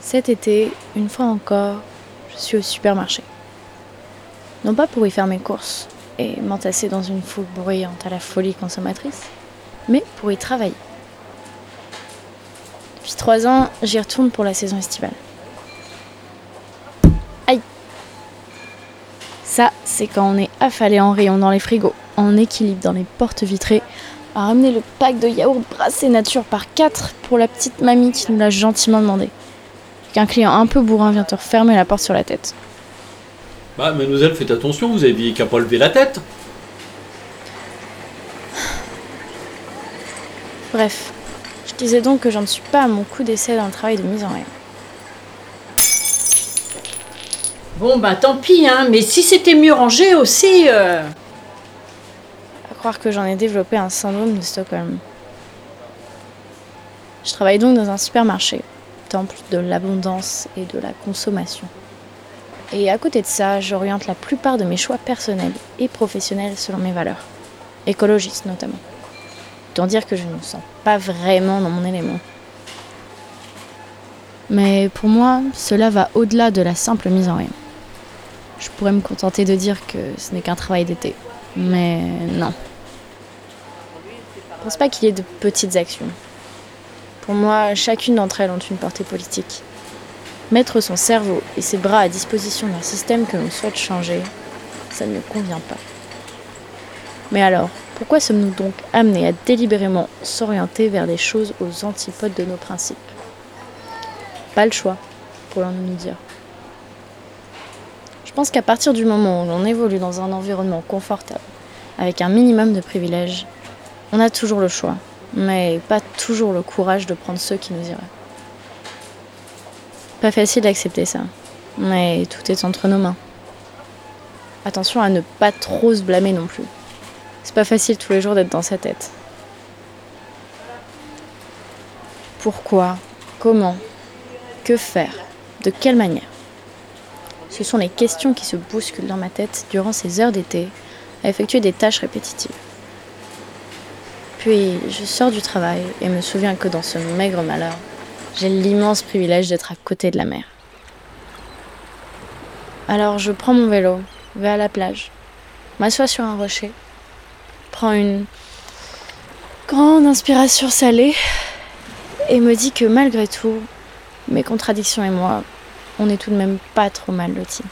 Cet été, une fois encore, je suis au supermarché. Non pas pour y faire mes courses et m'entasser dans une foule bruyante à la folie consommatrice, mais pour y travailler. Depuis trois ans, j'y retourne pour la saison estivale. Aïe Ça, c'est quand on est affalé en rayon dans les frigos, en équilibre dans les portes vitrées, à ramener le pack de yaourt brassé nature par quatre pour la petite mamie qui nous l'a gentiment demandé. Qu'un client un peu bourrin vient te refermer la porte sur la tête. Bah, mademoiselle, faites attention, vous avez qu'à pas lever la tête. Bref, je disais donc que j'en suis pas à mon coup d'essai dans le travail de mise en rayon. Bon, bah tant pis, hein, mais si c'était mieux rangé aussi. euh, À croire que j'en ai développé un syndrome de Stockholm. Je travaille donc dans un supermarché, temple de l'abondance et de la consommation. Et à côté de ça, j'oriente la plupart de mes choix personnels et professionnels selon mes valeurs, écologistes notamment. Autant dire que je ne me sens pas vraiment dans mon élément. Mais pour moi, cela va au-delà de la simple mise en rayon. Je pourrais me contenter de dire que ce n'est qu'un travail d'été. Mais non. Je pense pas qu'il y ait de petites actions. Pour moi, chacune d'entre elles ont une portée politique. Mettre son cerveau et ses bras à disposition d'un système que l'on souhaite changer, ça ne me convient pas. Mais alors, pourquoi sommes-nous donc amenés à délibérément s'orienter vers des choses aux antipodes de nos principes? Pas le choix, pourrions nous dire. Je pense qu'à partir du moment où l'on évolue dans un environnement confortable, avec un minimum de privilèges, on a toujours le choix, mais pas toujours le courage de prendre ceux qui nous iraient. Pas facile d'accepter ça, mais tout est entre nos mains. Attention à ne pas trop se blâmer non plus. C'est pas facile tous les jours d'être dans sa tête. Pourquoi? Comment? Que faire? De quelle manière? Ce sont les questions qui se bousculent dans ma tête durant ces heures d'été à effectuer des tâches répétitives. Puis je sors du travail et me souviens que dans ce maigre malheur, j'ai l'immense privilège d'être à côté de la mer. Alors je prends mon vélo, vais à la plage, m'assois sur un rocher, prends une grande inspiration salée et me dis que malgré tout, mes contradictions et moi, on est tout de même pas trop mal lotis.